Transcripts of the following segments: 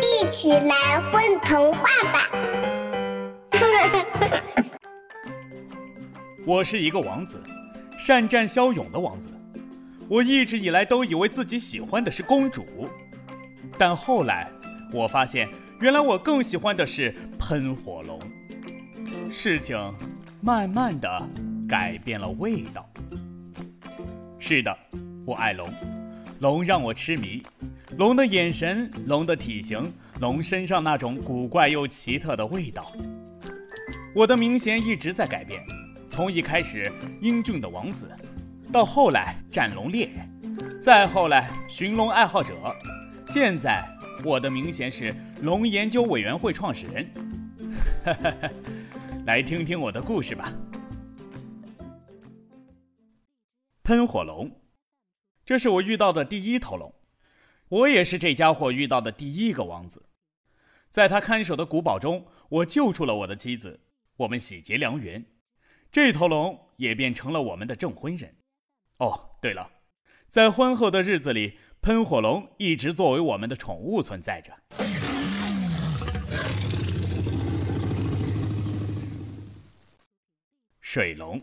一起来混童话吧！我是一个王子，善战骁勇的王子。我一直以来都以为自己喜欢的是公主，但后来我发现，原来我更喜欢的是喷火龙。事情慢慢的改变了味道。是的，我爱龙，龙让我痴迷。龙的眼神，龙的体型，龙身上那种古怪又奇特的味道。我的名衔一直在改变，从一开始英俊的王子，到后来战龙猎人，再后来寻龙爱好者，现在我的名衔是龙研究委员会创始人。来听听我的故事吧。喷火龙，这是我遇到的第一头龙。我也是这家伙遇到的第一个王子，在他看守的古堡中，我救出了我的妻子，我们喜结良缘，这头龙也变成了我们的证婚人。哦，对了，在婚后的日子里，喷火龙一直作为我们的宠物存在着。水龙，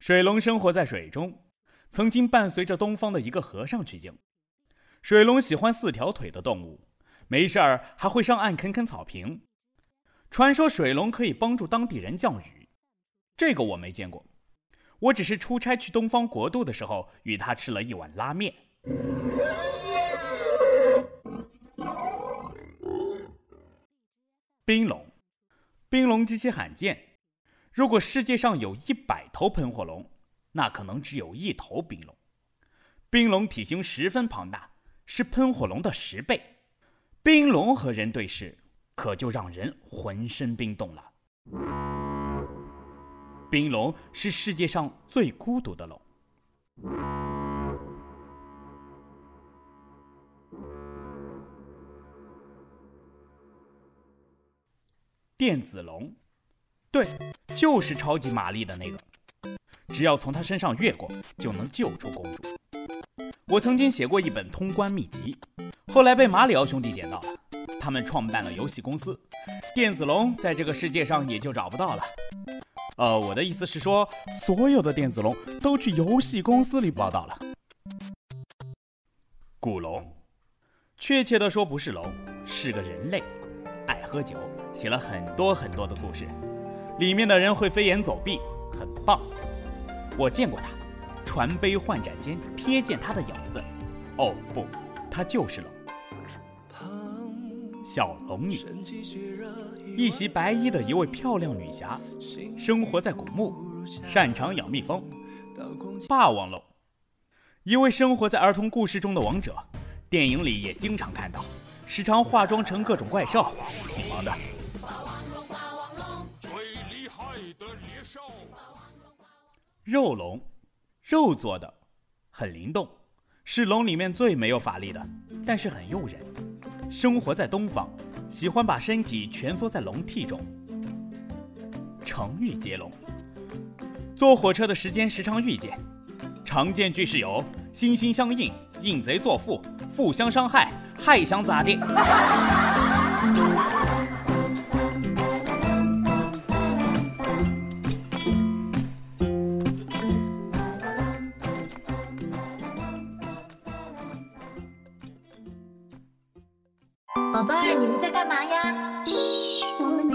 水龙生活在水中，曾经伴随着东方的一个和尚取经。水龙喜欢四条腿的动物，没事儿还会上岸啃啃草坪。传说水龙可以帮助当地人降雨，这个我没见过。我只是出差去东方国度的时候，与他吃了一碗拉面。冰龙，冰龙极其罕见。如果世界上有一百头喷火龙，那可能只有一头冰龙。冰龙体型十分庞大。是喷火龙的十倍，冰龙和人对视，可就让人浑身冰冻了。冰龙是世界上最孤独的龙。电子龙，对，就是超级玛丽的那个，只要从他身上越过，就能救出公主。我曾经写过一本通关秘籍，后来被马里奥兄弟捡到了。他们创办了游戏公司，电子龙在这个世界上也就找不到了。呃，我的意思是说，所有的电子龙都去游戏公司里报道了。古龙，确切的说不是龙，是个人类，爱喝酒，写了很多很多的故事，里面的人会飞檐走壁，很棒。我见过他。传杯换盏间，瞥见他的影子。哦不，他就是龙。小龙女，一袭白衣的一位漂亮女侠，生活在古墓，擅长养蜜蜂。霸王龙，一位生活在儿童故事中的王者，电影里也经常看到，时常化妆成各种怪兽，挺忙的。肉龙。肉做的，很灵动，是龙里面最没有法力的，但是很诱人。生活在东方，喜欢把身体蜷缩在龙屉中。成语接龙，坐火车的时间时常遇见。常见句式有：心心相印、印贼作父、互相伤害、还想咋地？宝贝儿，你们在干嘛呀？嘘，我们